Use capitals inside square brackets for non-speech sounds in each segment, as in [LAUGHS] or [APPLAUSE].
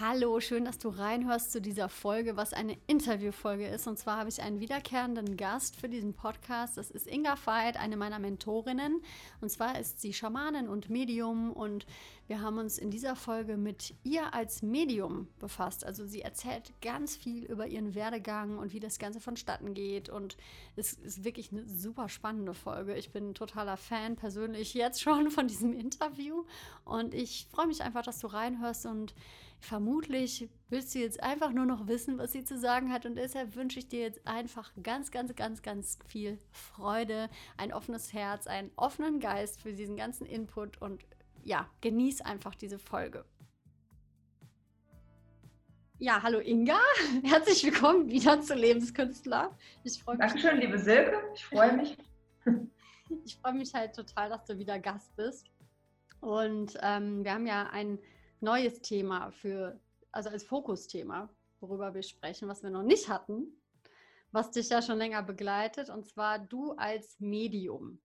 Hallo, schön, dass du reinhörst zu dieser Folge, was eine Interviewfolge ist. Und zwar habe ich einen wiederkehrenden Gast für diesen Podcast. Das ist Inga Veit, eine meiner Mentorinnen. Und zwar ist sie Schamanin und Medium. Und wir haben uns in dieser Folge mit ihr als Medium befasst. Also sie erzählt ganz viel über ihren Werdegang und wie das Ganze vonstatten geht. Und es ist wirklich eine super spannende Folge. Ich bin totaler Fan persönlich jetzt schon von diesem Interview. Und ich freue mich einfach, dass du reinhörst und vermutlich willst du jetzt einfach nur noch wissen, was sie zu sagen hat. Und deshalb wünsche ich dir jetzt einfach ganz, ganz, ganz, ganz viel Freude, ein offenes Herz, einen offenen Geist für diesen ganzen Input und ja, genieß einfach diese Folge. Ja, hallo Inga. [LAUGHS] Herzlich willkommen wieder zu Lebenskünstler. Ich freue mich. Dankeschön, liebe Silke. Ich freue mich. [LAUGHS] ich freue mich halt total, dass du wieder Gast bist. Und ähm, wir haben ja ein neues Thema für, also als Fokusthema, worüber wir sprechen, was wir noch nicht hatten, was dich ja schon länger begleitet, und zwar du als Medium.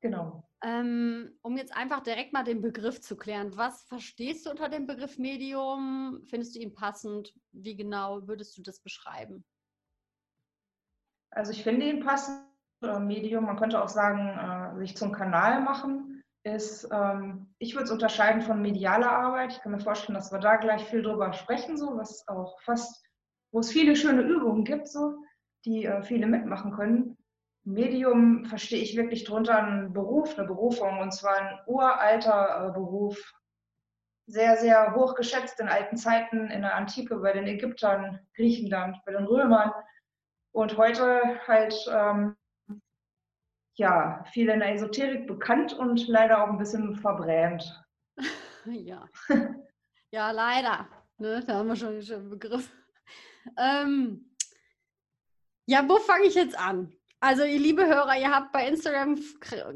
Genau. Ähm, um jetzt einfach direkt mal den Begriff zu klären, was verstehst du unter dem Begriff Medium? Findest du ihn passend? Wie genau würdest du das beschreiben? Also ich finde ihn passend. Äh, Medium, man könnte auch sagen, äh, sich zum Kanal machen ist, ähm, ich würde es unterscheiden von medialer Arbeit. Ich kann mir vorstellen, dass wir da gleich viel drüber sprechen, so was auch fast, wo es viele schöne Übungen gibt, so, die äh, viele mitmachen können. Medium verstehe ich wirklich drunter einen Beruf, eine Berufung, und zwar ein uralter äh, Beruf, sehr, sehr hoch geschätzt in alten Zeiten, in der Antike, bei den Ägyptern, Griechenland, bei den Römern und heute halt ähm, ja, viel in der Esoterik bekannt und leider auch ein bisschen verbrämt. [LAUGHS] ja. ja, leider. Ne? Da haben wir schon einen Begriff. Ähm, ja, wo fange ich jetzt an? Also, ihr liebe Hörer, ihr habt bei Instagram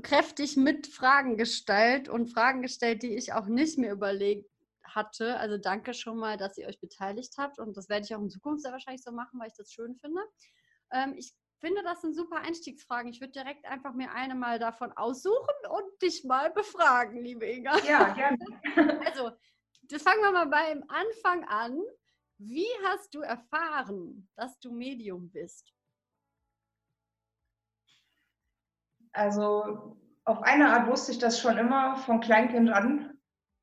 kräftig mit Fragen gestellt und Fragen gestellt, die ich auch nicht mehr überlegt hatte. Also danke schon mal, dass ihr euch beteiligt habt und das werde ich auch in Zukunft sehr wahrscheinlich so machen, weil ich das schön finde. Ähm, ich finde, das sind super Einstiegsfragen. Ich würde direkt einfach mir eine mal davon aussuchen und dich mal befragen, liebe Inga. Ja, gerne. [LAUGHS] Also, das fangen wir mal beim Anfang an. Wie hast du erfahren, dass du Medium bist? Also, auf eine Art wusste ich das schon immer von Kleinkind an.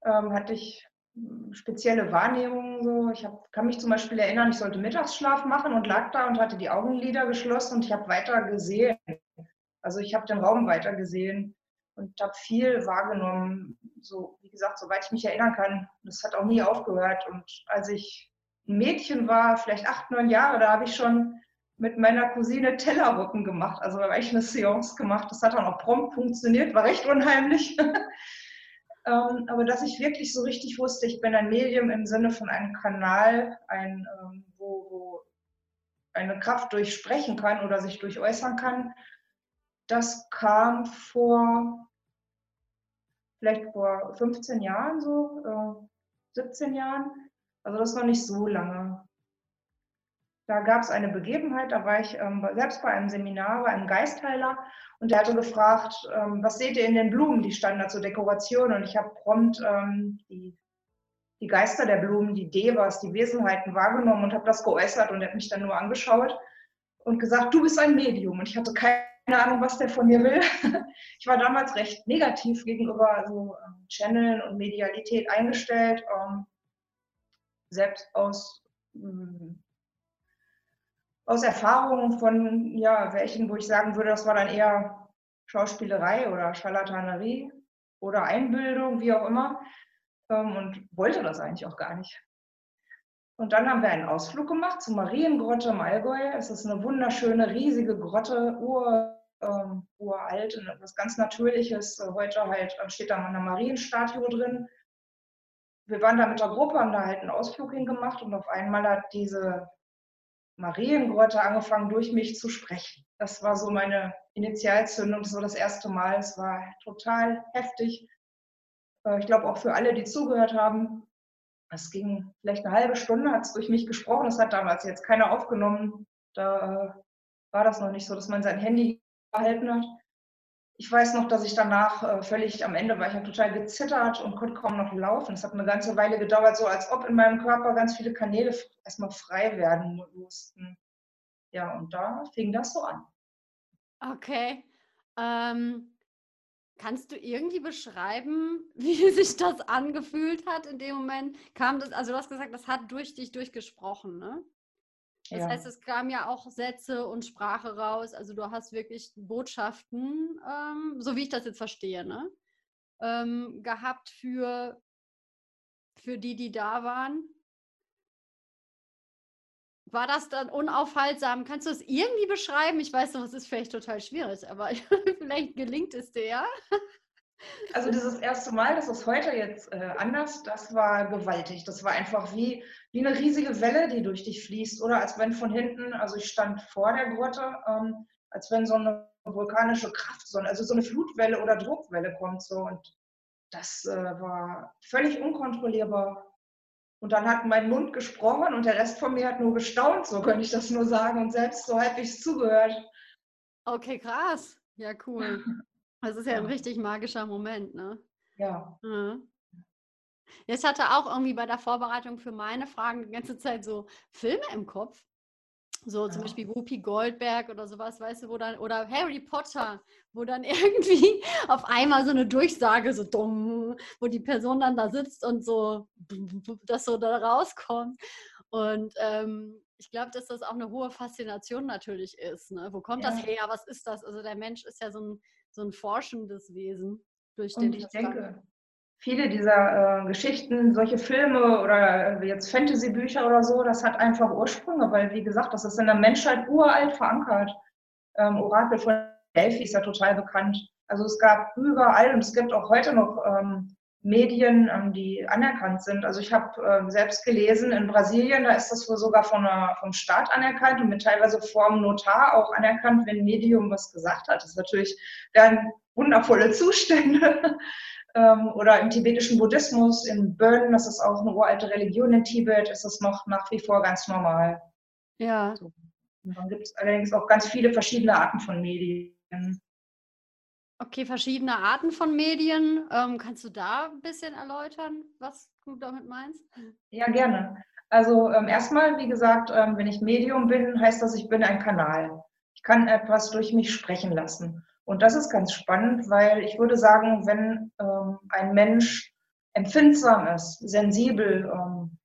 Ähm, hatte ich spezielle Wahrnehmungen so. Ich hab, kann mich zum Beispiel erinnern, ich sollte Mittagsschlaf machen und lag da und hatte die Augenlider geschlossen und ich habe weiter gesehen. Also ich habe den Raum weiter gesehen und habe viel wahrgenommen. So, wie gesagt, soweit ich mich erinnern kann. Das hat auch nie aufgehört. Und als ich ein Mädchen war, vielleicht acht, neun Jahre, da habe ich schon mit meiner Cousine Tellerrücken gemacht. Also da habe ich eine Seance gemacht. Das hat dann auch prompt funktioniert, war recht unheimlich. [LAUGHS] Ähm, aber dass ich wirklich so richtig wusste, ich bin ein Medium im Sinne von einem Kanal, ein, ähm, wo, wo eine Kraft durchsprechen kann oder sich durchäußern kann, das kam vor vielleicht vor 15 Jahren so, äh, 17 Jahren. Also das noch nicht so lange. Da gab es eine Begebenheit, da war ich ähm, selbst bei einem Seminar, bei einem Geistheiler und der hatte gefragt, ähm, was seht ihr in den Blumen, die standen da zur Dekoration und ich habe prompt ähm, die, die Geister der Blumen, die Devas, die Wesenheiten wahrgenommen und habe das geäußert und er hat mich dann nur angeschaut und gesagt, du bist ein Medium und ich hatte keine Ahnung, was der von mir will. [LAUGHS] Ich war damals recht negativ gegenüber so ähm, Channeln und Medialität eingestellt, ähm, selbst aus hm, aus Erfahrungen von ja, welchen, wo ich sagen würde, das war dann eher Schauspielerei oder Scharlatanerie oder Einbildung, wie auch immer, ähm, und wollte das eigentlich auch gar nicht. Und dann haben wir einen Ausflug gemacht zur Mariengrotte im Allgäu. Es ist eine wunderschöne, riesige Grotte, ur, ähm, uralt, etwas ganz Natürliches. Heute halt steht da eine Marienstatue drin. Wir waren da mit der Gruppe, haben da halt einen Ausflug hingemacht und auf einmal hat diese Mariengrotte angefangen, durch mich zu sprechen. Das war so meine Initialzündung. Das war das erste Mal. Es war total heftig. Äh, ich glaube auch für alle, die zugehört haben. Es ging vielleicht eine halbe Stunde, hat es durch mich gesprochen. Das hat damals jetzt keiner aufgenommen. Da äh, war das noch nicht so, dass man sein Handy gehalten hat. Ich weiß noch, dass ich danach äh, völlig am Ende war, ich habe total gezittert und konnte kaum noch laufen. Es hat eine ganze Weile gedauert, so als ob in meinem Körper ganz viele Kanäle erstmal frei werden mussten. Ja, und da fing das so an. Okay. Ähm, kannst du irgendwie beschreiben, [LAUGHS] wie sich das angefühlt hat in dem Moment? Kam das, also du hast gesagt, das hat durch dich durchgesprochen, ne? Das ja. heißt, es kamen ja auch Sätze und Sprache raus. Also du hast wirklich Botschaften, ähm, so wie ich das jetzt verstehe, ne? Ähm, gehabt für, für die, die da waren. War das dann unaufhaltsam? Kannst du es irgendwie beschreiben? Ich weiß noch, es ist vielleicht total schwierig, aber [LAUGHS] vielleicht gelingt es dir, ja? Also dieses erste Mal, das ist heute jetzt äh, anders, das war gewaltig. Das war einfach wie, wie eine riesige Welle, die durch dich fließt. Oder als wenn von hinten, also ich stand vor der Grotte, ähm, als wenn so eine vulkanische Kraft, so, also so eine Flutwelle oder Druckwelle kommt. So. Und das äh, war völlig unkontrollierbar. Und dann hat mein Mund gesprochen und der Rest von mir hat nur gestaunt, so könnte ich das nur sagen, und selbst so halbwegs zugehört. Okay, krass. Ja, cool. Das ist ja, ein richtig magischer Moment, ne? Ja. ja. Ich hatte auch irgendwie bei der Vorbereitung für meine Fragen die ganze Zeit so Filme im Kopf. So zum ja. Beispiel Whoopi Goldberg oder sowas, weißt du, wo dann, oder Harry Potter, wo dann [LAUGHS] irgendwie auf einmal so eine Durchsage so dumm, wo die Person dann da sitzt und so, das so da rauskommt. Und ähm, ich glaube, dass das auch eine hohe Faszination natürlich ist. Ne? Wo kommt ja. das her? Was ist das? Also der Mensch ist ja so ein so ein forschendes Wesen durch den Und ich denke, viele dieser äh, Geschichten, solche Filme oder jetzt Fantasy-Bücher oder so, das hat einfach Ursprünge, weil wie gesagt, das ist in der Menschheit uralt verankert. Ähm, Orakel von Delphi ist ja total bekannt. Also es gab überall und es gibt auch heute noch ähm, Medien, ähm, die anerkannt sind. Also ich habe äh, selbst gelesen, in Brasilien, da ist das wohl sogar von der, vom Staat anerkannt und mit teilweise vorm Notar auch anerkannt, wenn ein Medium was gesagt hat. Das ist natürlich dann wundervolle Zustände. [LAUGHS] ähm, oder im tibetischen Buddhismus, in Bön, das ist auch eine uralte Religion in Tibet, ist es noch nach wie vor ganz normal. Ja. So. Dann gibt es allerdings auch ganz viele verschiedene Arten von Medien. Okay, verschiedene Arten von Medien. Ähm, kannst du da ein bisschen erläutern, was du damit meinst? Ja, gerne. Also ähm, erstmal, wie gesagt, ähm, wenn ich Medium bin, heißt das, ich bin ein Kanal. Ich kann etwas durch mich sprechen lassen. Und das ist ganz spannend, weil ich würde sagen, wenn ähm, ein Mensch empfindsam ist, sensibel ähm,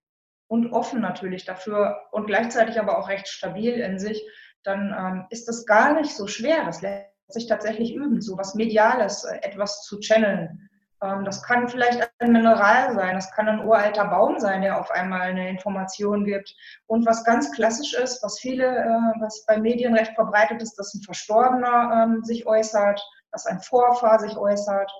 und offen natürlich dafür und gleichzeitig aber auch recht stabil in sich, dann ähm, ist das gar nicht so schwer. Das lässt sich tatsächlich üben, so was Mediales, äh, etwas zu channeln. Ähm, das kann vielleicht ein Mineral sein, das kann ein uralter Baum sein, der auf einmal eine Information gibt. Und was ganz klassisch ist, was viele, äh, was bei Medien recht verbreitet ist, dass ein Verstorbener ähm, sich äußert, dass ein Vorfahr sich äußert.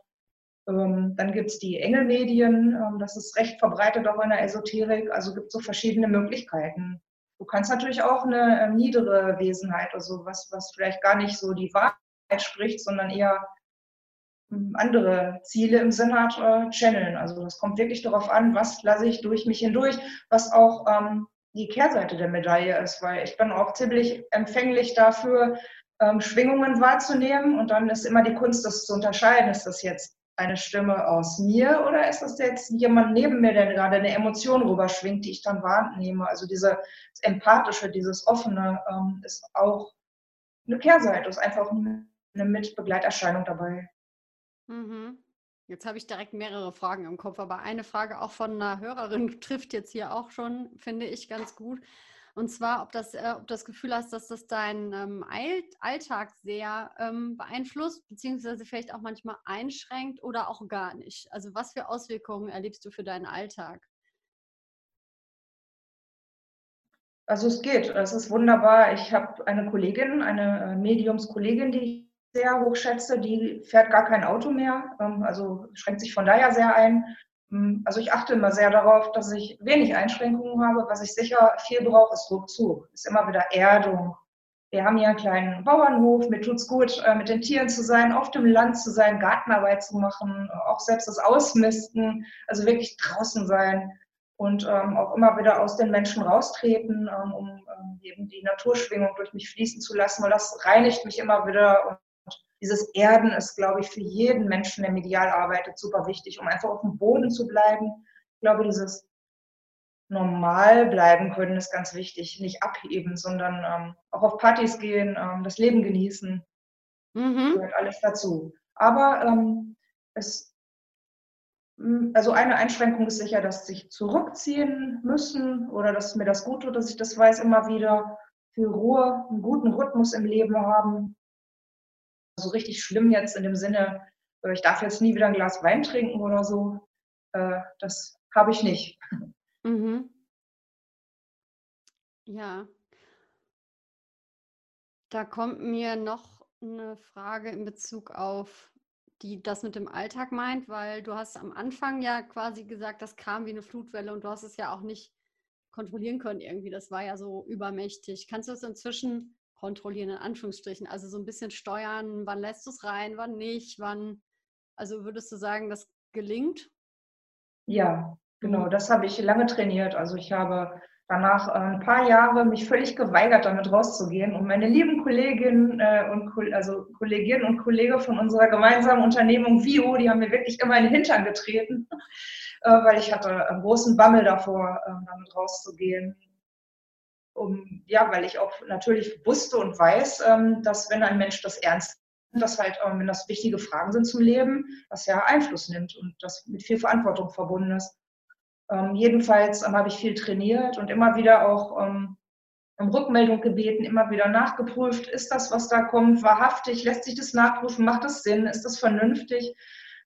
Ähm, dann gibt es die Engelmedien, das ist recht verbreitet auch in der Esoterik. Also gibt es so verschiedene Möglichkeiten. Du kannst natürlich auch eine niedere Wesenheit, also was, was vielleicht gar nicht so die Wahrheit spricht, sondern eher hm, andere Ziele im Sinn hat, äh, channeln. Also das kommt wirklich darauf an, was lasse ich durch mich hindurch, was auch ähm, die Kehrseite der Medaille ist, weil ich bin auch ziemlich empfänglich dafür, ähm, Schwingungen wahrzunehmen und dann ist immer die Kunst, das zu unterscheiden. Ist das jetzt eine Stimme aus mir oder ist das jetzt jemand neben mir, der gerade eine Emotion rüberschwingt, die ich dann wahrnehme? Also dieses Empathische, dieses Offene ähm, ist auch eine Kehrseite, ist einfach eine eine Mitbegleiterscheinung dabei. Mhm. Jetzt habe ich direkt mehrere Fragen im Kopf, aber eine Frage auch von einer Hörerin [LAUGHS] trifft jetzt hier auch schon, finde ich ganz gut. Und zwar, ob, das, äh, ob das Gefühl hast, dass das deinen ähm, Alltag sehr ähm, beeinflusst, beziehungsweise vielleicht auch manchmal einschränkt oder auch gar nicht. Also was für Auswirkungen erlebst du für deinen Alltag? Also es geht, es ist wunderbar. Ich habe eine Kollegin, eine äh, Mediumskollegin, die sehr hoch schätze, die fährt gar kein Auto mehr, ähm, also schränkt sich von daher sehr ein. Ähm, also ich achte immer sehr darauf, dass ich wenig Einschränkungen habe. Was ich sicher viel brauche, ist Rückzug, ist immer wieder Erdung. Wir haben hier einen kleinen Bauernhof, mir tut es gut, äh, mit den Tieren zu sein, auf dem Land zu sein, Gartenarbeit zu machen, auch selbst das Ausmisten, also wirklich draußen sein und ähm, auch immer wieder aus den Menschen raustreten, um eben die Naturschwingung durch mich fließen zu lassen, weil das reinigt mich immer wieder dieses Erden ist, glaube ich, für jeden Menschen, der medial arbeitet, super wichtig, um einfach auf dem Boden zu bleiben. Ich glaube, dieses normal bleiben können ist ganz wichtig. Nicht abheben, sondern ähm, auch auf Partys gehen, ähm, das Leben genießen. Mhm. Gehört alles dazu. Aber ähm, es, also eine Einschränkung ist sicher, dass sich zurückziehen müssen oder dass mir das gut tut, dass ich das weiß immer wieder. Für Ruhe, einen guten Rhythmus im Leben haben. So richtig schlimm jetzt in dem Sinne, äh, ich darf jetzt nie wieder ein Glas Wein trinken oder so. Äh, das habe ich nicht. Mhm. Ja. Da kommt mir noch eine Frage in Bezug auf die das mit dem Alltag meint, weil du hast am Anfang ja quasi gesagt, das kam wie eine Flutwelle und du hast es ja auch nicht kontrollieren können irgendwie. Das war ja so übermächtig. Kannst du es inzwischen kontrollieren, in Anführungsstrichen? Also so ein bisschen steuern, wann lässt du es rein, wann nicht, wann, also würdest du sagen, das gelingt? Ja, Genau, das habe ich lange trainiert. Also ich habe danach äh, ein paar Jahre mich völlig geweigert, damit rauszugehen. Und meine lieben Kolleginnen äh, und also Kolleginnen und Kollegen von unserer gemeinsamen Unternehmung VIO, die haben mir wirklich immer in den Hintern getreten, [LAUGHS] äh, weil ich hatte einen großen Bammel davor, damit rauszugehen. Um, ja, weil ich auch natürlich wusste und weiß, ähm, dass wenn ein Mensch das ernst nimmt, dass halt, ähm, wenn das wichtige Fragen sind zum Leben, dass er Einfluss nimmt und das mit viel Verantwortung verbunden ist. Ähm, jedenfalls ähm, habe ich viel trainiert und immer wieder auch ähm, um Rückmeldung gebeten, immer wieder nachgeprüft, ist das, was da kommt, wahrhaftig, lässt sich das nachprüfen, macht das Sinn, ist das vernünftig,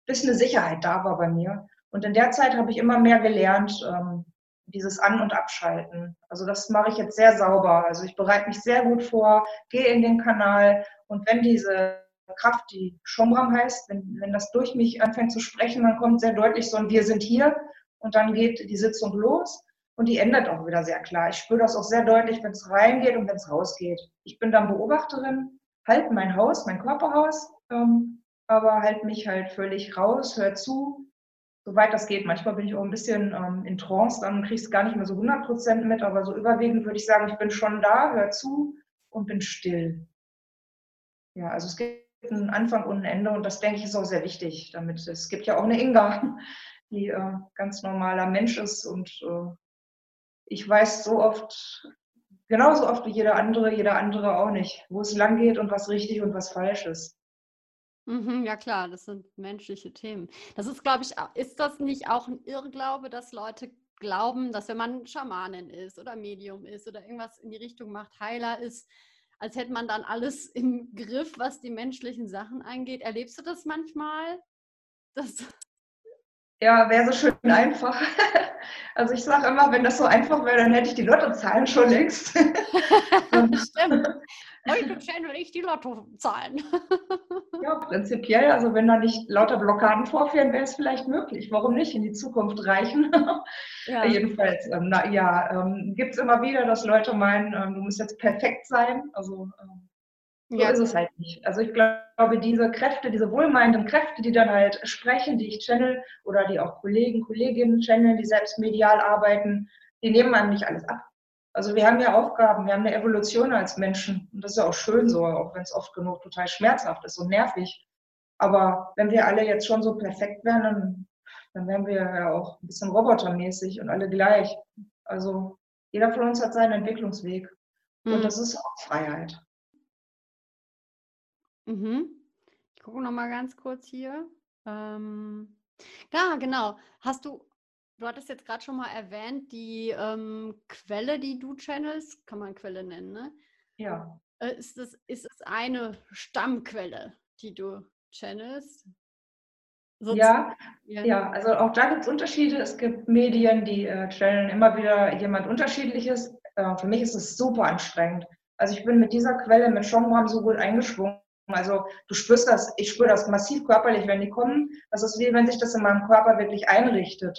bis eine Sicherheit da war bei mir. Und in der Zeit habe ich immer mehr gelernt, ähm, dieses An- und Abschalten. Also das mache ich jetzt sehr sauber. Also ich bereite mich sehr gut vor, gehe in den Kanal und wenn diese Kraft, die Schomram heißt, wenn, wenn das durch mich anfängt zu sprechen, dann kommt sehr deutlich so ein Wir sind hier und dann geht die Sitzung los und die endet auch wieder sehr klar. Ich spüre das auch sehr deutlich, wenn es reingeht und wenn es rausgeht. Ich bin dann Beobachterin, halte mein Haus, mein Körperhaus, ähm, aber halte mich halt völlig raus, hör zu, soweit das geht. Manchmal bin ich auch ein bisschen ähm, in Trance, dann kriege ich es gar nicht mehr so 100 Prozent mit, aber so überwiegend würde ich sagen, ich bin schon da, hör zu und bin still. Ja, also es gibt einen Anfang und ein Ende und das denke ich ist auch sehr wichtig, damit es gibt ja auch eine Inga, [LAUGHS] die äh, ganz normaler Mensch ist. Und äh, ich weiß so oft, genauso oft wie jeder andere, jeder andere auch nicht, wo es lang geht und was richtig und was falsch ist. Mhm, ja klar, das sind menschliche Themen. Das ist, glaube ich, ist das nicht auch ein Irrglaube, dass Leute glauben, dass wenn man Schamanin ist oder Medium ist oder irgendwas in die Richtung macht, Heiler ist, als hätte man dann alles [LAUGHS] im Griff, was die menschlichen Sachen angeht. Erlebst du das manchmal? Dass ja, wäre so schön einfach. [LAUGHS] Also ich sage immer, wenn das so einfach wäre, dann hätte ich die Lottozahlen schon längst. [LAUGHS] Stimmt. Heute channel ich die Lottozahlen. [LAUGHS] ja, prinzipiell, also wenn da nicht lauter Blockaden vorführen, wäre es vielleicht möglich. Warum nicht in die Zukunft reichen? Ja. Jedenfalls, ähm, na, ja, ähm, gibt es immer wieder, dass Leute meinen, ähm, du musst jetzt perfekt sein. Also ähm, so ja. ist es halt nicht. Also ich glaube, diese Kräfte, diese wohlmeinenden Kräfte, die dann halt sprechen, die ich channel oder die auch Kollegen, Kolleginnen channeln, die selbst medial arbeiten, die nehmen einem nicht alles ab. Also wir haben ja Aufgaben, wir haben eine Evolution als Menschen und das ist ja auch schön so, auch wenn es oft genug total schmerzhaft ist und nervig. Aber wenn wir alle jetzt schon so perfekt wären, dann, dann wären wir ja auch ein bisschen robotermäßig und alle gleich. Also jeder von uns hat seinen Entwicklungsweg mhm. und das ist auch Freiheit. Mhm. Ich gucke noch mal ganz kurz hier. Ähm, ja, genau. Hast du, du hattest jetzt gerade schon mal erwähnt, die ähm, Quelle, die du channelst, kann man Quelle nennen, ne? Ja. Äh, ist, es, ist es eine Stammquelle, die du channelst? Ja, ja, ja, also auch da gibt es Unterschiede. Es gibt Medien, die äh, channeln immer wieder jemand Unterschiedliches. Äh, für mich ist es super anstrengend. Also ich bin mit dieser Quelle, mit Schomram so gut eingeschwungen, also du spürst das, ich spüre das massiv körperlich, wenn die kommen. Das ist wie wenn sich das in meinem Körper wirklich einrichtet.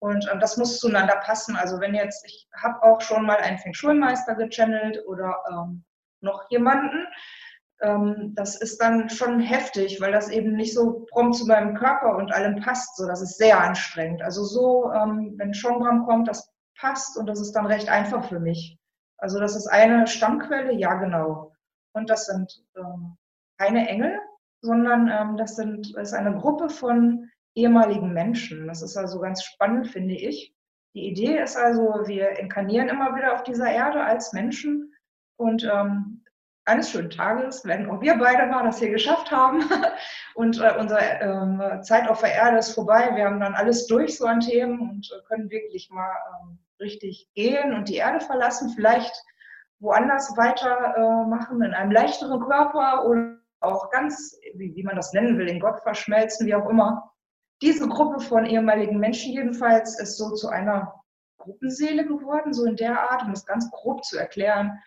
Und ähm, das muss zueinander passen. Also wenn jetzt, ich habe auch schon mal einen Feng Shui-Meister gechannelt oder ähm, noch jemanden. Ähm, das ist dann schon heftig, weil das eben nicht so prompt zu meinem Körper und allem passt. So, das ist sehr anstrengend. Also so, ähm, wenn Schongram kommt, das passt und das ist dann recht einfach für mich. Also das ist eine Stammquelle, ja genau. Und das sind ähm, keine Engel, sondern ähm, das, sind, das ist eine Gruppe von ehemaligen Menschen. Das ist also ganz spannend, finde ich. Die Idee ist also, wir inkarnieren immer wieder auf dieser Erde als Menschen und ähm, eines schönen Tages werden auch wir beide mal das hier geschafft haben [LAUGHS] und äh, unsere ähm, Zeit auf der Erde ist vorbei. Wir haben dann alles durch so an Themen und äh, können wirklich mal ähm, richtig gehen und die Erde verlassen, vielleicht woanders weitermachen, in einem leichteren Körper oder auch ganz, wie, wie man das nennen will, in Gott verschmelzen, wie auch immer. Diese Gruppe von ehemaligen Menschen jedenfalls ist so zu einer Gruppenseele geworden, so in der Art, um das ganz grob zu erklären.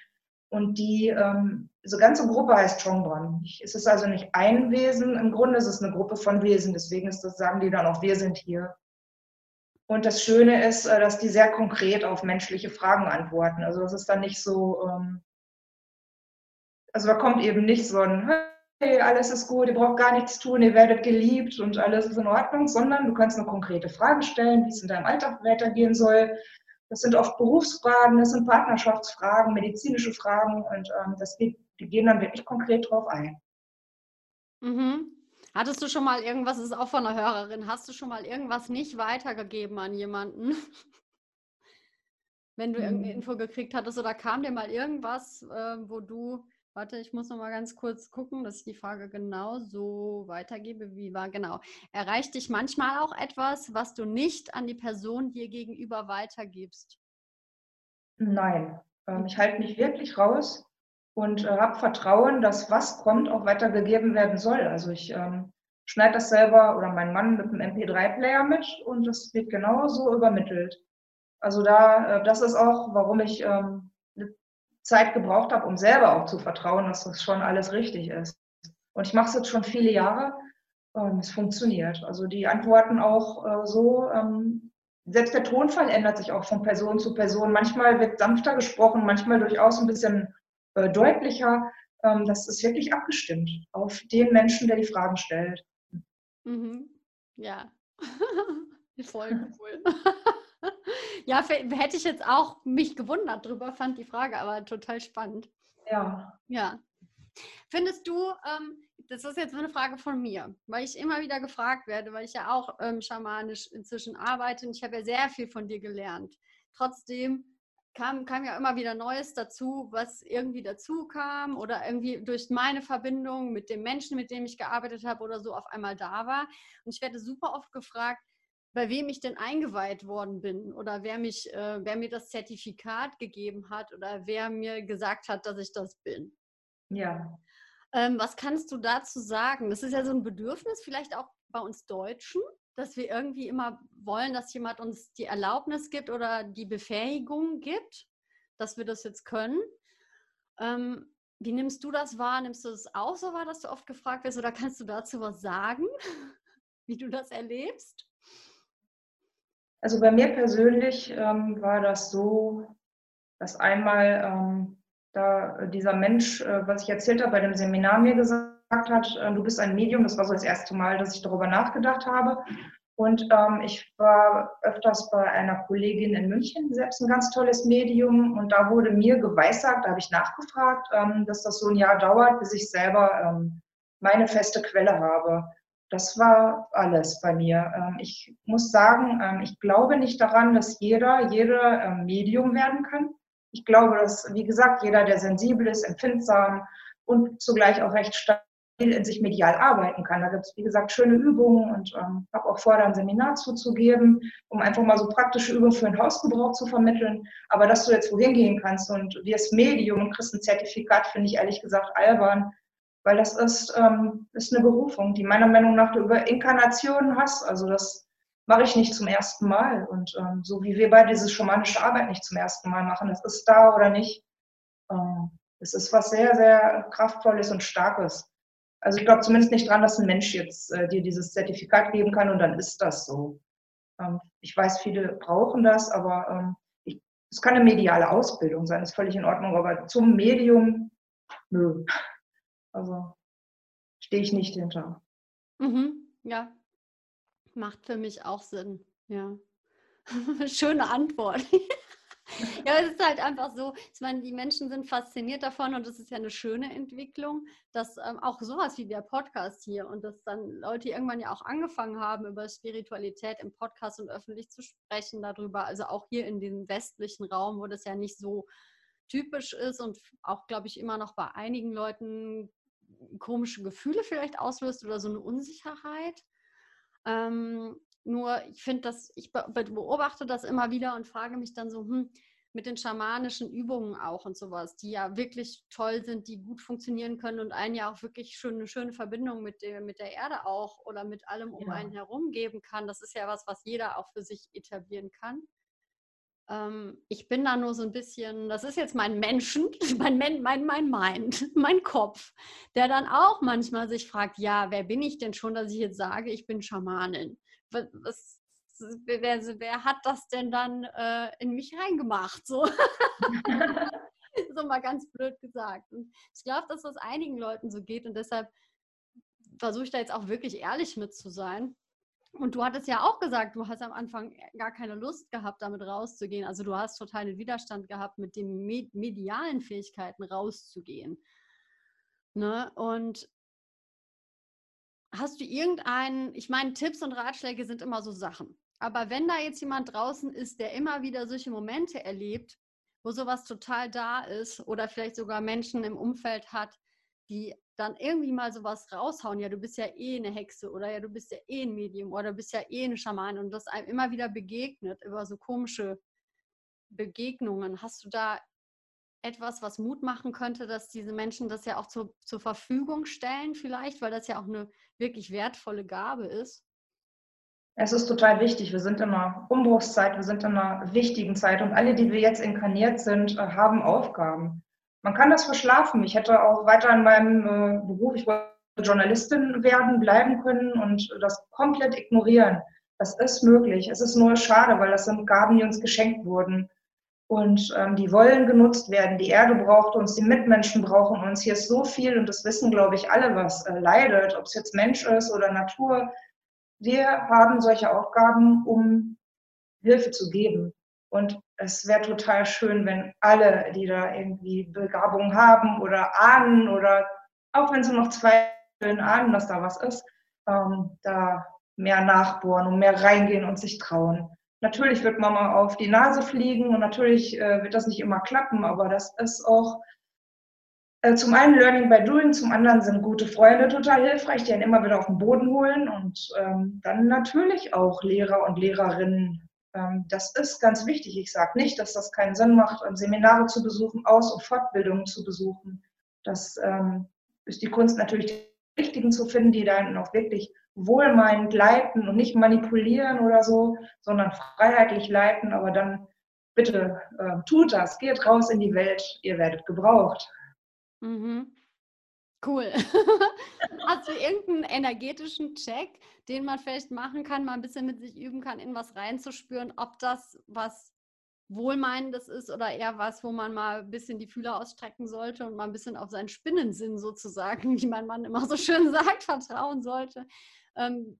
Und die, ähm, diese ganze Gruppe heißt Chongban. Es ist also nicht ein Wesen, im Grunde ist es eine Gruppe von Wesen, deswegen ist das, sagen die dann auch, wir sind hier. Und das Schöne ist, äh, dass die sehr konkret auf menschliche Fragen antworten. Also das ist dann nicht so, ähm, also da kommt eben nicht so ein, alles ist gut, ihr braucht gar nichts tun, ihr werdet geliebt und alles ist in Ordnung, sondern du kannst eine konkrete Frage stellen, wie es in deinem Alltag weitergehen soll. Das sind oft Berufsfragen, das sind Partnerschaftsfragen, medizinische Fragen und ähm, das geht, die gehen dann wirklich konkret drauf ein. Mhm. Hattest du schon mal irgendwas, das ist auch von einer Hörerin, hast du schon mal irgendwas nicht weitergegeben an jemanden? [LAUGHS] Wenn du irgendeine hm. Info gekriegt hattest oder kam dir mal irgendwas, äh, wo du Warte, ich muss noch mal ganz kurz gucken, dass ich die Frage genau so weitergebe, wie war. Genau. Erreicht dich manchmal auch etwas, was du nicht an die Person dir gegenüber weitergibst? Nein, ähm, ich halte mich wirklich raus und äh, habe Vertrauen, dass was kommt, auch weitergegeben werden soll. Also ich ähm, schneide das selber oder mein Mann mit einem MP3-Player mit und das wird genauso übermittelt. Also da, äh, das ist auch, warum ich ähm, Zeit gebraucht habe, um selber auch zu vertrauen, dass das schon alles richtig ist. Und ich mache es jetzt schon viele Jahre und es funktioniert. Also die Antworten auch äh, so, ähm, selbst der Tonfall ändert sich auch von Person zu Person. Manchmal wird sanfter gesprochen, manchmal durchaus ein bisschen äh, deutlicher. Ähm, das ist wirklich abgestimmt auf den Menschen, der die Fragen stellt. Mhm. Ja, [LAUGHS] voll [LAUGHS] cool. [LAUGHS] ja, hätte ich jetzt auch mich gewundert drüber, fand die Frage aber total spannend. Ja. Ja. Findest du, ähm, das ist jetzt eine Frage von mir, weil ich immer wieder gefragt werde, weil ich ja auch ähm, schamanisch inzwischen arbeite und ich habe ja sehr viel von dir gelernt. Trotzdem kam, kam ja immer wieder Neues dazu, was irgendwie dazu kam oder irgendwie durch meine Verbindung mit dem Menschen, mit dem ich gearbeitet habe oder so auf einmal da war. Und ich werde super oft gefragt, bei wem ich denn eingeweiht worden bin oder wer mich, äh, wer mir das Zertifikat gegeben hat oder wer mir gesagt hat, dass ich das bin. Ja. Ähm, was kannst du dazu sagen? Das ist ja so ein Bedürfnis, vielleicht auch bei uns Deutschen, dass wir irgendwie immer wollen, dass jemand uns die Erlaubnis gibt oder die Befähigung gibt, dass wir das jetzt können. Ähm, wie nimmst du das wahr? Nimmst du das auch so wahr, dass du oft gefragt wirst oder kannst du dazu was sagen, [LAUGHS] wie du das erlebst? Also bei mir persönlich ähm, war das so, dass einmal ähm, da dieser Mensch, äh, was ich erzählt habe, bei dem Seminar mir gesagt hat, äh, du bist ein Medium. Das war so das erste Mal, dass ich darüber nachgedacht habe. Und ähm, ich war öfters bei einer Kollegin in München, selbst ein ganz tolles Medium. Und da wurde mir geweissagt, da habe ich nachgefragt, ähm, dass das so ein Jahr dauert, bis ich selber ähm, meine feste Quelle habe das war alles bei mir. Ähm, ich muss sagen, ähm, ich glaube nicht daran, dass jeder, jeder ähm, Medium werden kann. Ich glaube, dass, wie gesagt, jeder, der sensibel ist, empfindsam und zugleich auch recht stabil in sich medial arbeiten kann. Da gibt es, wie gesagt, schöne Übungen und ähm, habe auch vor, da ein Seminar zuzugeben, um einfach mal so praktische Übungen für den Hausgebrauch zu vermitteln. Aber dass du jetzt wohin gehen kannst und wirst Medium und kriegst ein Zertifikat, finde ich ehrlich gesagt albern weil das ist, ähm, ist eine Berufung, die meiner Meinung nach du über Inkarnationen hast. Also das mache ich nicht zum ersten Mal. Und ähm, so wie wir beide diese schamanische Arbeit nicht zum ersten Mal machen, das ist da oder nicht. Ähm, es ist was sehr, sehr Kraftvolles und Starkes. Also ich glaube zumindest nicht dran, dass ein Mensch jetzt äh, dir dieses Zertifikat geben kann und dann ist das so. Ähm, ich weiß, viele brauchen das, aber ähm, ich, es kann eine mediale Ausbildung sein, ist völlig in Ordnung, aber zum Medium, nö. Also stehe ich nicht hinter. Mhm, ja, macht für mich auch Sinn. Ja. [LAUGHS] Schöne Antwort. [LAUGHS] ja, es ist halt einfach so, ich meine, die Menschen sind fasziniert davon und es ist ja eine schöne Entwicklung, dass ähm, auch sowas wie der Podcast hier und dass dann Leute irgendwann ja auch angefangen haben, über Spiritualität im Podcast und öffentlich zu sprechen darüber. Also auch hier in dem westlichen Raum, wo das ja nicht so typisch ist und auch, glaube ich, immer noch bei einigen Leuten komische Gefühle vielleicht auslöst oder so eine Unsicherheit. Ähm, nur ich finde das, ich beobachte das immer wieder und frage mich dann so, hm, mit den schamanischen Übungen auch und sowas, die ja wirklich toll sind, die gut funktionieren können und einen ja auch wirklich schon eine schöne Verbindung mit der, mit der Erde auch oder mit allem um ja. einen herum geben kann. Das ist ja was, was jeder auch für sich etablieren kann. Ähm, ich bin da nur so ein bisschen, das ist jetzt mein Menschen, [LAUGHS] mein, mein, mein Mind, [LAUGHS] mein Kopf, der dann auch manchmal sich fragt, ja, wer bin ich denn schon, dass ich jetzt sage, ich bin Schamanin? Was, was wer, wer, hat das denn dann äh, in mich reingemacht? So. [LAUGHS] so mal ganz blöd gesagt. Und ich glaube, dass das einigen Leuten so geht und deshalb versuche ich da jetzt auch wirklich ehrlich mit zu sein. Und du hattest ja auch gesagt, du hast am Anfang gar keine Lust gehabt, damit rauszugehen. Also du hast total den Widerstand gehabt, mit den medialen Fähigkeiten rauszugehen. Ne? Und hast du irgendeinen, ich meine, Tipps und Ratschläge sind immer so Sachen. Aber wenn da jetzt jemand draußen ist, der immer wieder solche Momente erlebt, wo sowas total da ist oder vielleicht sogar Menschen im Umfeld hat, die dann irgendwie mal sowas raushauen, ja, du bist ja eh eine Hexe oder ja, du bist ja eh ein Medium oder du bist ja eh ein Schaman und das einem immer wieder begegnet über so komische Begegnungen. Hast du da etwas, was Mut machen könnte, dass diese Menschen das ja auch zu, zur Verfügung stellen vielleicht, weil das ja auch eine wirklich wertvolle Gabe ist? Es ist total wichtig. Wir sind in einer Umbruchszeit, wir sind in einer wichtigen Zeit und alle, die wir jetzt inkarniert sind, äh, haben Aufgaben. Man kann das verschlafen. Ich hätte auch weiter in meinem äh, Beruf, ich wollte Journalistin werden, bleiben können und das komplett ignorieren. Das ist möglich. Es ist nur schade, weil das sind Gaben, die uns geschenkt wurden. Und ähm, die wollen genutzt werden. Die Erde braucht uns, die Mitmenschen brauchen uns. Hier ist so viel und das wissen, glaube ich, alle, was äh, leidet, ob es jetzt Mensch ist oder Natur. Wir haben solche Aufgaben, um Hilfe zu geben. Und es wäre total schön, wenn alle, die da irgendwie Begabung haben oder ahnen oder auch wenn sie noch zweifeln, ahnen, dass da was ist, ähm, da mehr nachbohren und mehr reingehen und sich trauen. Natürlich wird Mama auf die Nase fliegen und natürlich äh, wird das nicht immer klappen, aber das ist auch äh, zum einen Learning by Doing, zum anderen sind gute Freunde total hilfreich, die einen immer wieder auf den Boden holen und ähm, dann natürlich auch Lehrer und Lehrerinnen, das ist ganz wichtig. Ich sage nicht, dass das keinen Sinn macht, Seminare zu besuchen, Aus- und Fortbildungen zu besuchen. Das ähm, ist die Kunst natürlich, die richtigen zu finden, die dann auch wirklich wohlmeinend leiten und nicht manipulieren oder so, sondern freiheitlich leiten. Aber dann bitte tut das, geht raus in die Welt, ihr werdet gebraucht. Mhm. Cool. [LAUGHS] Hast du irgendeinen energetischen Check, den man vielleicht machen kann, mal ein bisschen mit sich üben kann, in was reinzuspüren, ob das was Wohlmeinendes ist oder eher was, wo man mal ein bisschen die Fühler ausstrecken sollte und mal ein bisschen auf seinen Spinnensinn sozusagen, [LAUGHS] wie mein Mann immer so schön sagt, vertrauen sollte. Ähm,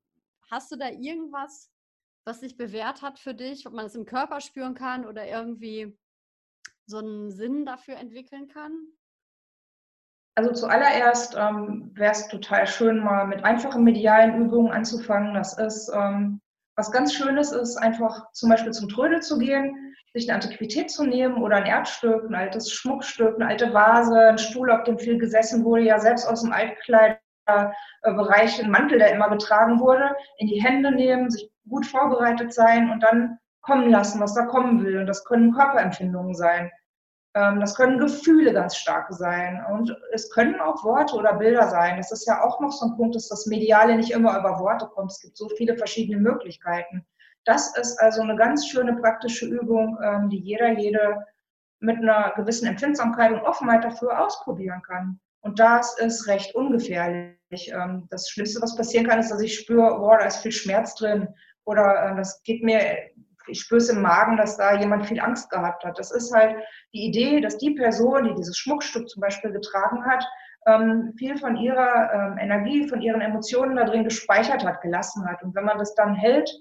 hast du da irgendwas, was sich bewährt hat für dich, ob man es im Körper spüren kann oder irgendwie so einen Sinn dafür entwickeln kann? Also zuallererst ähm, wäre es total schön, mal mit einfachen medialen Übungen anzufangen. Das ist ähm, was ganz Schönes, ist einfach zum Beispiel zum Trödel zu gehen, sich eine Antiquität zu nehmen oder ein Erdstück, ein altes Schmuckstück, eine alte Vase, ein Stuhl, auf dem viel gesessen wurde, ja selbst aus dem Altkleiderbereich, ein Mantel, der immer getragen wurde, in die Hände nehmen, sich gut vorbereitet sein und dann kommen lassen, was da kommen will. Und das können Körperempfindungen sein. Ähm, das können Gefühle ganz stark sein und es können auch Worte oder Bilder sein. Es ist ja auch noch so ein Punkt, dass das Mediale nicht immer über Worte kommt. Es gibt so viele verschiedene Möglichkeiten. Das ist also eine ganz schöne praktische Übung, ähm, die jeder, jede mit einer gewissen Empfindsamkeit und Offenheit dafür ausprobieren kann. Und das ist recht ungefährlich. Ähm, das Schlimmste, was passieren kann, ist, dass ich spüre, oh, da ist viel Schmerz drin oder äh, das geht mir ich spüre es im Magen, dass da jemand viel Angst gehabt hat. Das ist halt die Idee, dass die Person, die dieses Schmuckstück zum Beispiel getragen hat, ähm, viel von ihrer ähm, Energie, von ihren Emotionen da drin gespeichert hat, gelassen hat. Und wenn man das dann hält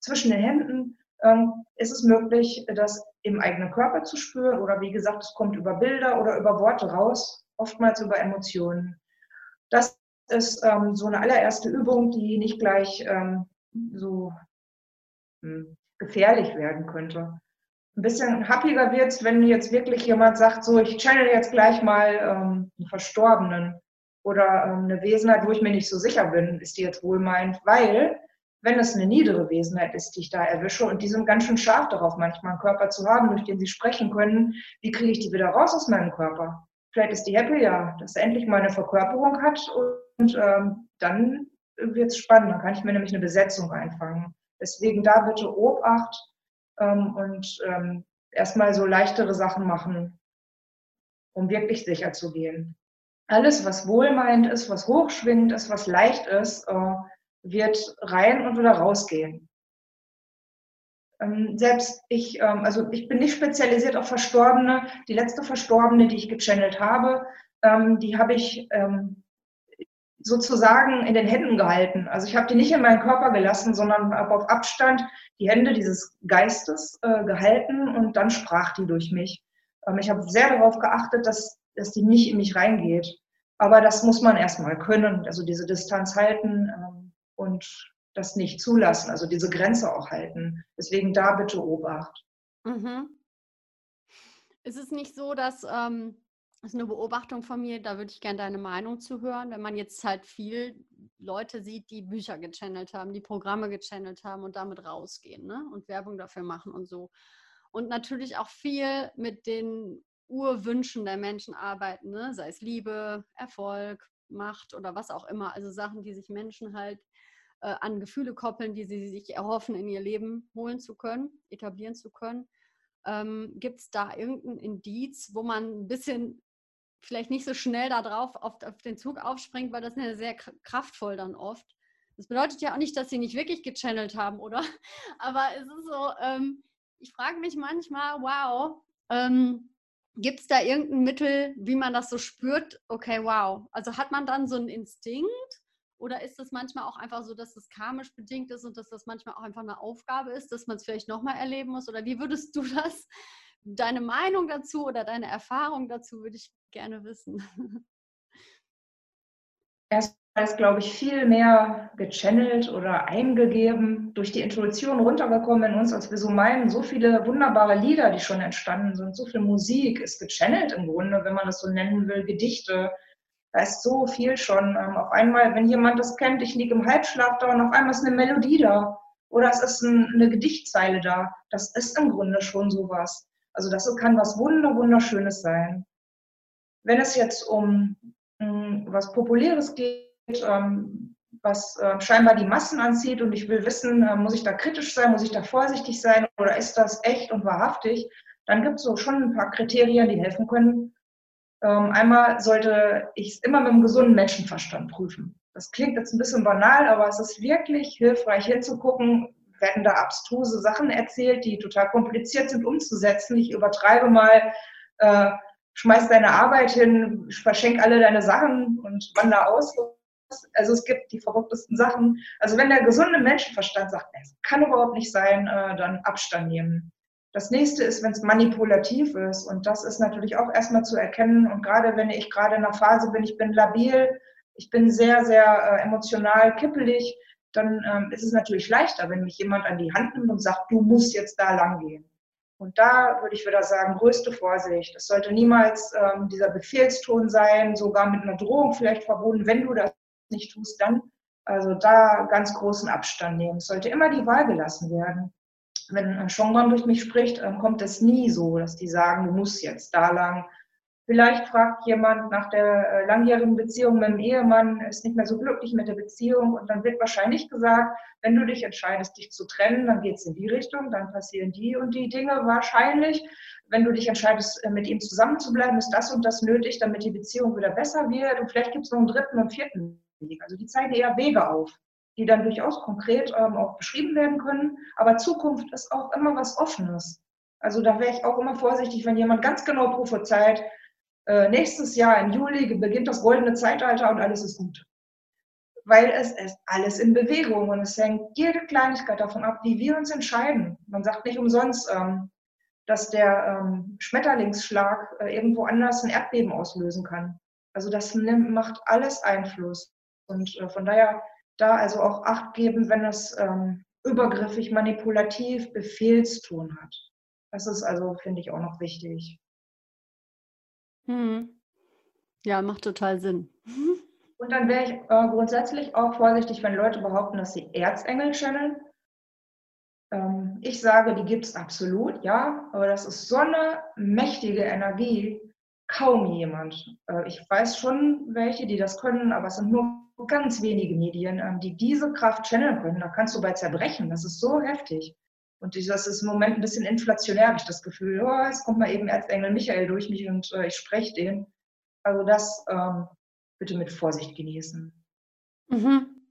zwischen den Händen, ähm, ist es möglich, das im eigenen Körper zu spüren oder wie gesagt, es kommt über Bilder oder über Worte raus, oftmals über Emotionen. Das ist so eine allererste Übung, die nicht gleich so hm, gefährlich werden könnte. Ein bisschen happiger wird es, wenn jetzt wirklich jemand sagt, so ich channel jetzt gleich mal ähm, einen Verstorbenen oder ähm, eine Wesenheit, wo ich mir nicht so sicher bin, ist die jetzt wohlmeint, weil wenn es eine niedere Wesenheit ist, die ich da erwische und die sind ganz schön scharf darauf, manchmal einen Körper zu haben, durch den sie sprechen können, wie kriege ich die wieder raus aus meinem Körper? Vielleicht ist die happy, ja, dass er endlich mal eine Verkörperung hat und ähm, dann wird es spannend, dann kann ich mir nämlich eine Besetzung einfangen. Deswegen da bitte Obacht ähm, und ähm, erstmal so leichtere Sachen machen, um wirklich sicher zu gehen. Alles, was wohlmeint ist, was hochschwingend ist, was leicht ist, äh, wird rein und wieder rausgehen. Ähm, selbst ich, ähm, also ich bin nicht spezialisiert auf Verstorbene. Die letzte Verstorbene, die ich gechannelt habe, ähm, die habe ich sozusagen in den Händen gehalten. Also ich habe die nicht in meinen Körper gelassen, sondern habe auf Abstand die Hände dieses Geistes äh, gehalten und dann sprach die durch mich. ich habe sehr darauf geachtet, dass, dass die nicht in mich reingeht. Aber das muss man erstmal können, also diese Distanz halten und das nicht zulassen, also diese Grenze auch halten. Deswegen da bitte Obacht. Mhm. Ist es nicht so, dass, ähm, ist eine Beobachtung von mir, da würde ich gerne deine Meinung zu hören, wenn man jetzt halt viel Leute sieht, die Bücher gechannelt haben, die Programme gechannelt haben und damit rausgehen ne? und Werbung dafür machen und so. Und natürlich auch viel mit den Urwünschen der Menschen arbeiten, ne? sei es Liebe, Erfolg, Macht oder was auch immer. Also Sachen, die sich Menschen halt äh, an Gefühle koppeln, die sie sich erhoffen, in ihr Leben holen zu können, etablieren zu können. Ähm, Gibt es da irgendein Indiz, wo man ein bisschen vielleicht nicht so schnell darauf auf, auf den Zug aufspringt, weil das ist ja sehr kraftvoll dann oft. Das bedeutet ja auch nicht, dass sie nicht wirklich gechannelt haben, oder? [LAUGHS] Aber es ist so, ähm, ich frage mich manchmal, wow, ähm, gibt es da irgendein Mittel, wie man das so spürt? Okay, wow. Also hat man dann so einen Instinkt oder ist es manchmal auch einfach so, dass es karmisch bedingt ist und dass das manchmal auch einfach eine Aufgabe ist, dass man es vielleicht nochmal erleben muss? Oder wie würdest du [LAUGHS] das, deine Meinung dazu oder deine Erfahrung dazu, würde ich gerne wissen. [LAUGHS] Erstmal ist, glaube ich, viel mehr gechannelt oder eingegeben, durch die Intuition runtergekommen in uns, als wir so meinen. So viele wunderbare Lieder, die schon entstanden sind, so viel Musik ist gechannelt im Grunde, wenn man das so nennen will, Gedichte, da ist so viel schon. Ähm, auf einmal, wenn jemand das kennt, ich liege im Halbschlaf da und auf einmal ist eine Melodie da. Oder es ist ein, eine Gedichtzeile da. Das ist im Grunde schon sowas. Also das kann was Wunder, Wunderschönes sein. Wenn es jetzt um mh, hm, was Populäres geht, ähm, was äh, scheinbar die Massen anzieht und ich will wissen, äh, muss ich da kritisch sein, muss ich da vorsichtig sein oder ist das echt und wahrhaftig, dann gibt es so schon ein paar Kriterien, die helfen können, ähm, einmal sollte ich es immer mit einem gesunden Menschenverstand prüfen. Das klingt jetzt ein bisschen banal, aber es ist wirklich hilfreich hinzugucken, werden da abstruse Sachen erzählt, die total kompliziert sind umzusetzen. Ich übertreibe mal, äh, schmeiß deine Arbeit hin, verschenk alle deine Sachen und wander aus. Also es gibt die verrücktesten Sachen. Also wenn der gesunde Menschenverstand sagt, es kann überhaupt nicht sein, äh, dann Abstand nehmen. Das nächste ist, wenn es manipulativ ist. Und das ist natürlich auch erstmal zu erkennen. Und gerade wenn ich gerade in einer Phase bin, ich bin labil, ich bin sehr, sehr äh, emotional kippelig, dann ähm, ist es natürlich leichter, wenn mich jemand an die Hand nimmt und sagt, du musst jetzt da lang gehen. Und da würde ich wieder sagen, größte Vorsicht. Es sollte niemals ähm, dieser Befehlston sein, sogar mit einer Drohung vielleicht verbunden. Wenn du das nicht tust, dann also da ganz großen Abstand nehmen. Es sollte immer die Wahl gelassen werden wenn ein Schongwan durch mich spricht, kommt es nie so, dass die sagen, du musst jetzt da lang. Vielleicht fragt jemand nach der äh, langjährigen Beziehung mit dem Ehemann, ist nicht mehr so glücklich mit der Beziehung und dann wird wahrscheinlich gesagt, wenn du dich entscheidest, dich zu trennen, dann geht es in die Richtung, dann passieren die und die Dinge wahrscheinlich. Wenn du dich entscheidest, äh, mit ihm zusammenzubleiben, ist das und das nötig, damit die Beziehung wieder besser wird und vielleicht gibt es noch einen dritten und vierten Weg. Also die zeigen eher Wege auf die dann durchaus konkret ähm, auch beschrieben werden können. Aber Zukunft ist auch immer was Offenes. Also da wäre ich auch immer vorsichtig, wenn jemand ganz genau prophezeit, äh, nächstes Jahr im Juli beginnt das goldene Zeitalter und alles ist gut. weil es ist alles in Bewegung und es hängt jede Kleinigkeit davon ab, wie wir uns entscheiden. Man sagt nicht umsonst, ähm, dass der ähm, Schmetterlingsschlag äh, irgendwo anders ein Erdbeben auslösen kann. Also das nimmt, macht alles Einfluss. Und äh, von daher da also auch Acht geben, wenn es ähm, übergriffig, manipulativ, Befehlstun hat. Das ist also, finde ich, auch noch wichtig. Hm. Ja, macht total Sinn. Und dann wäre ich äh, grundsätzlich auch vorsichtig, wenn Leute behaupten, dass sie Erzengel channeln. Ähm, ich sage, die gibt es absolut, ja, aber das ist so eine mächtige Energie, kaum jemand. Äh, ich weiß schon welche, die das können, aber es sind nur ganz wenige Medien, ähm, die diese Kraft channeln können. Da kannst du bei zerbrechen. Das ist so heftig. Und das ist im Moment ein bisschen inflationär, habe ich das Gefühl. Oh, jetzt kommt mal eben Erzengel Michael durch mich und äh, ich spreche den. Also das ähm, bitte mit Vorsicht genießen. Mhm.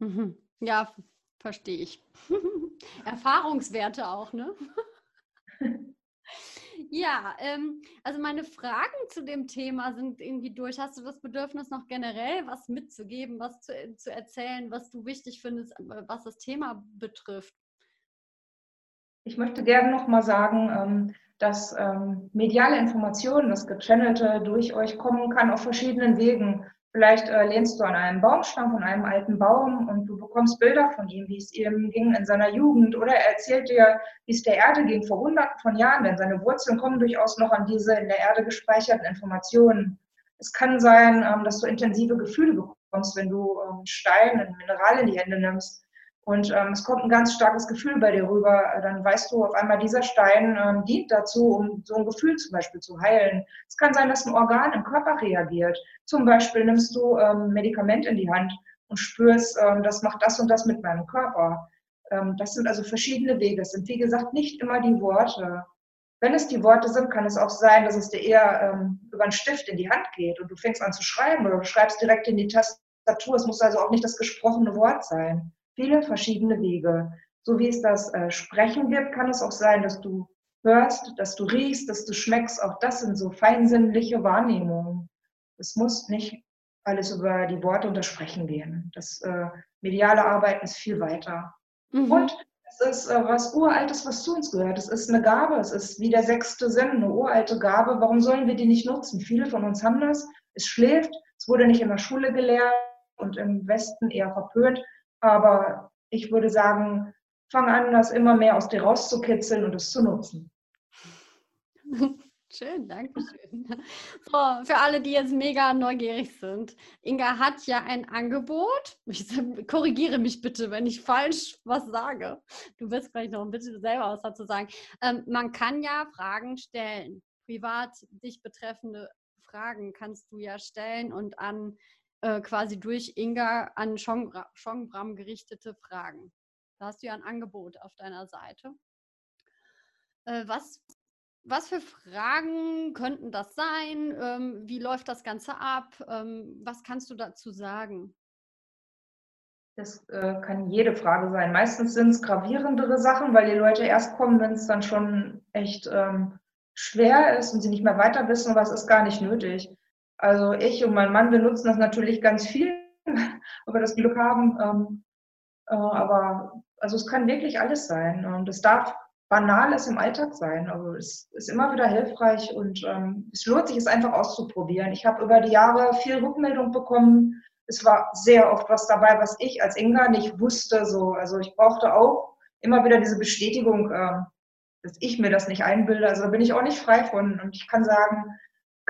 Mhm. Ja, verstehe ich. [LAUGHS] Erfahrungswerte auch, ne? [LAUGHS] ja, ähm, also meine Fragen zu dem Thema sind irgendwie durch. Hast du das Bedürfnis, noch generell was mitzugeben, was zu, zu erzählen, was du wichtig findest, was das Thema betrifft? Ich möchte gerne noch mal sagen, ähm, dass ähm, mediale Informationen, das Gechannelte durch euch kommen kann auf verschiedenen Wegen. Vielleicht äh, lehnst du an einem Baumstamm von einem alten Baum und du bekommst Bilder von ihm, wie es ihm ging in seiner Jugend. Oder er erzählt dir, wie es der Erde ging vor hunderten von Jahren, denn seine Wurzeln kommen durchaus noch an diese in der Erde gespeicherten Informationen. Es kann sein, ähm, dass du intensive Gefühle bekommst, wenn du ähm, Stein, ein Mineral in die Hände nimmst. Und ähm, es kommt ein ganz starkes Gefühl bei dir rüber. Dann weißt du auf einmal, dieser Stein ähm, dient dazu, um so ein Gefühl zum Beispiel zu heilen. Es kann sein, dass ein Organ im Körper reagiert. Zum Beispiel nimmst du ähm, Medikament in die Hand und spürst, ähm, das macht das und das mit meinem Körper. Ähm, das sind also verschiedene Wege. Es sind, wie gesagt, nicht immer die Worte. Wenn es die Worte sind, kann es auch sein, dass es dir eher ähm, über einen Stift in die Hand geht und du fängst an zu schreiben oder du schreibst direkt in die Tastatur. Es muss also auch nicht das gesprochene Wort sein viele verschiedene Wege. So wie es das äh, Sprechen gibt, kann es auch sein, dass du hörst, dass du riechst, dass du schmeckst. Auch das sind so feinsinnliche Wahrnehmungen. Es muss nicht alles über die Worte und das Sprechen gehen. Das äh, mediale Arbeiten ist viel weiter. Mhm. Und es ist äh, was Uraltes, was zu uns gehört. Es ist eine Gabe. Es ist wie der sechste Sinn, eine uralte Gabe. Warum sollen wir die nicht nutzen? Viele von uns haben das. Es schläft. Es wurde nicht in der Schule gelehrt und im Westen eher verpönt. Aber ich würde sagen, fang an, das immer mehr aus dir rauszukitzeln und es zu nutzen. [LAUGHS] Schön, danke schön. So, für alle, die jetzt mega neugierig sind. Inga hat ja ein Angebot. Ich [LAUGHS] korrigiere mich bitte, wenn ich falsch was sage. Du wirst gleich noch ein bisschen selber was dazu sagen. Ähm, man kann ja Fragen stellen. Privat dich betreffende Fragen kannst du ja stellen und an äh, quasi durch Inga an Schongbram gerichtete Fragen. Da hast du ja ein Angebot auf deiner Seite. Äh, was, was für Fragen könnten das sein? Ähm, wie läuft das Ganze ab? Ähm, was kannst du dazu sagen? Das äh, kann jede Frage sein. Meistens sind es gravierendere Sachen, weil die Leute erst kommen, wenn es dann schon echt ähm, schwer ist und sie nicht mehr weiter wissen, was ist gar nicht nötig. Also ich und mein Mann, wir nutzen das natürlich ganz viel, [LAUGHS] ob wir das Glück haben. Ähm, äh, aber also es kann wirklich alles sein. Und es darf Banales im Alltag sein. Also es ist immer wieder hilfreich und ähm, es lohnt sich, es einfach auszuprobieren. Ich habe über die Jahre viel Rückmeldung bekommen. Es war sehr oft was dabei, was ich als Inga nicht wusste. So. Also ich brauchte auch immer wieder diese Bestätigung, äh, dass ich mir das nicht einbilde. Also da bin ich auch nicht frei von. Und ich kann sagen,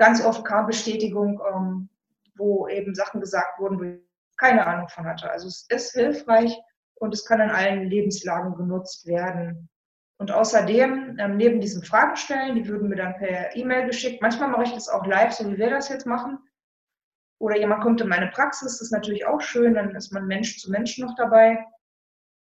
ganz oft kam Bestätigung, ähm, wo eben Sachen gesagt wurden, wo ich keine Ahnung von hatte. Also es ist hilfreich und es kann in allen Lebenslagen genutzt werden. Und außerdem, ähm, neben diesen Fragenstellen, die würden mir dann per E-Mail geschickt. Manchmal mache ich das auch live, so wie wir das jetzt machen. Oder jemand kommt in meine Praxis, das ist natürlich auch schön, dann ist man Mensch zu Mensch noch dabei.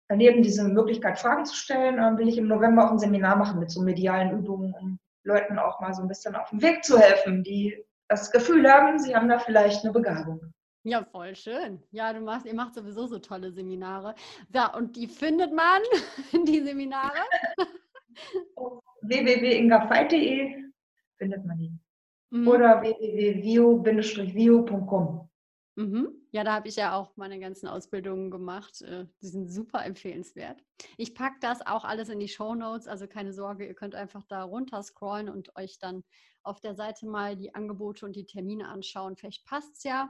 Daneben diese Möglichkeit, Fragen zu stellen, ähm, will ich im November auch ein Seminar machen mit so medialen Übungen, um Leuten auch mal so ein bisschen auf dem Weg zu helfen, die das Gefühl haben, sie haben da vielleicht eine Begabung. Ja, voll schön. Ja, du machst, ihr macht sowieso so tolle Seminare. Ja, und die findet man, [LAUGHS] die Seminare? [LAUGHS] www.ingafeit.de findet man die. Mhm. Oder www.vio-vio.com. Mhm. Ja, da habe ich ja auch meine ganzen Ausbildungen gemacht. Äh, die sind super empfehlenswert. Ich packe das auch alles in die Show Notes, also keine Sorge, ihr könnt einfach da runter scrollen und euch dann auf der Seite mal die Angebote und die Termine anschauen. Vielleicht passt es ja.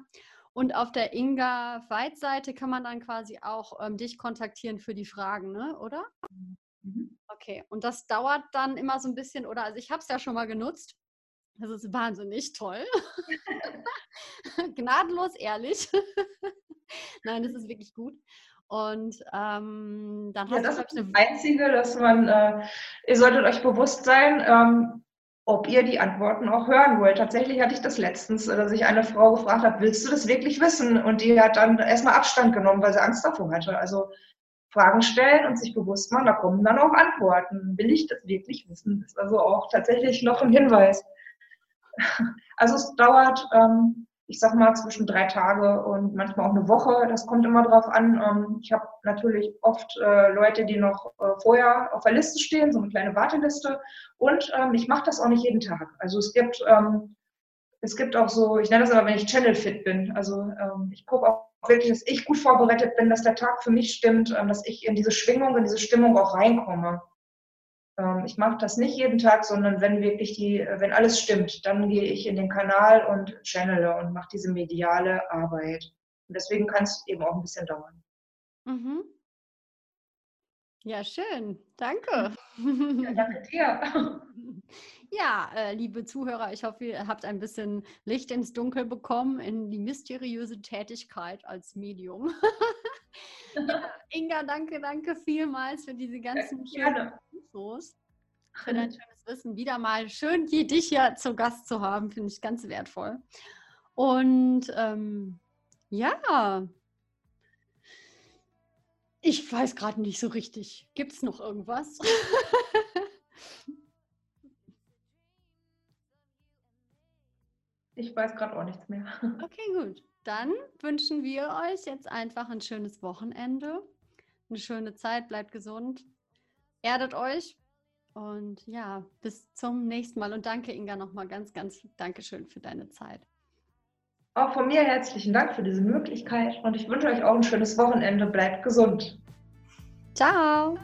Und auf der Inga Veit-Seite kann man dann quasi auch ähm, dich kontaktieren für die Fragen, ne? oder? Mhm. Okay, und das dauert dann immer so ein bisschen, oder? Also ich habe es ja schon mal genutzt. Das ist wahnsinnig toll. [LAUGHS] [LAUGHS] Gnadenlos ehrlich. [LAUGHS] Nein, das ist wirklich gut. Und ähm, dann ja, das ist das Einzige, dass man, äh, ihr solltet euch bewusst sein, ähm, ob ihr die Antworten auch hören wollt. Tatsächlich hatte ich das letztens, dass ich eine Frau gefragt habe, willst du das wirklich wissen? Und die hat dann erstmal Abstand genommen, weil sie Angst davor hatte. Also Fragen stellen und sich bewusst machen, da kommen dann auch Antworten. Will ich das wirklich wissen? Das ist also auch tatsächlich noch ein Hinweis. [LAUGHS] Also es dauert, ähm, ich sag mal, zwischen drei Tage und manchmal auch eine Woche. Das kommt immer drauf an. Ähm, ich habe natürlich oft äh, Leute, die noch äh, vorher auf der Liste stehen, so eine kleine Warteliste. Und ähm, ich mache das auch nicht jeden Tag. Also es gibt, ähm, es gibt auch so, ich nenne das aber, wenn ich Channel fit bin. Also ähm, ich gucke auch wirklich, dass ich gut vorbereitet bin, dass der Tag für mich stimmt, ähm, dass ich in diese Schwingung, in diese Stimmung auch reinkomme. Ähm, ich mache das nicht jeden Tag, sondern wenn wirklich die, wenn alles stimmt, dann gehe ich in den Kanal und channele und mache diese mediale Arbeit. Und deswegen kann es eben auch ein bisschen dauern. Mhm. Ja, schön. Danke. Ja, danke dir. [LAUGHS] Ja, äh, liebe Zuhörer, ich hoffe, ihr habt ein bisschen Licht ins Dunkel bekommen in die mysteriöse Tätigkeit als Medium. [LAUGHS] ja, Inga, danke, danke vielmals für diese ganzen ja, Infos, für dein schönes Wissen. Wieder mal schön, dich hier zu Gast zu haben, finde ich ganz wertvoll. Und ähm, ja, ich weiß gerade nicht so richtig. Gibt es noch irgendwas? [LAUGHS] ich weiß gerade auch nichts mehr. Okay, gut. Dann wünschen wir euch jetzt einfach ein schönes Wochenende, eine schöne Zeit, bleibt gesund, erdet euch und ja, bis zum nächsten Mal. Und danke, Inga, nochmal ganz, ganz Dankeschön für deine Zeit. Auch von mir herzlichen Dank für diese Möglichkeit und ich wünsche euch auch ein schönes Wochenende. Bleibt gesund. Ciao.